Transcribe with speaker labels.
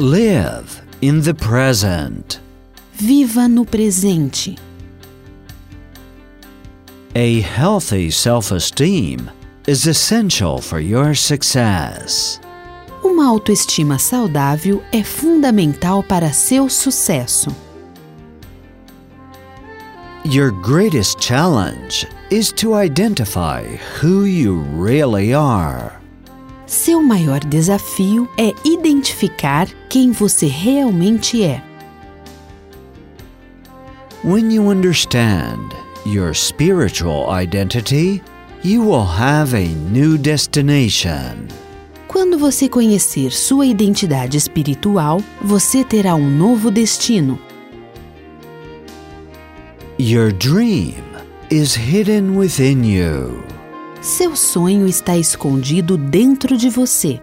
Speaker 1: Live in the present.
Speaker 2: Viva no presente.
Speaker 1: A healthy self esteem is essential for your success.
Speaker 2: Uma autoestima saudável é fundamental para seu sucesso.
Speaker 1: Your greatest challenge is to identify who you really are.
Speaker 2: Seu maior desafio é identificar quem você realmente é.
Speaker 1: When you understand your spiritual identity, you will have a new destination.
Speaker 2: Quando você conhecer sua identidade espiritual, você terá um novo destino.
Speaker 1: Your dream is hidden within you.
Speaker 2: Seu sonho está escondido dentro de você.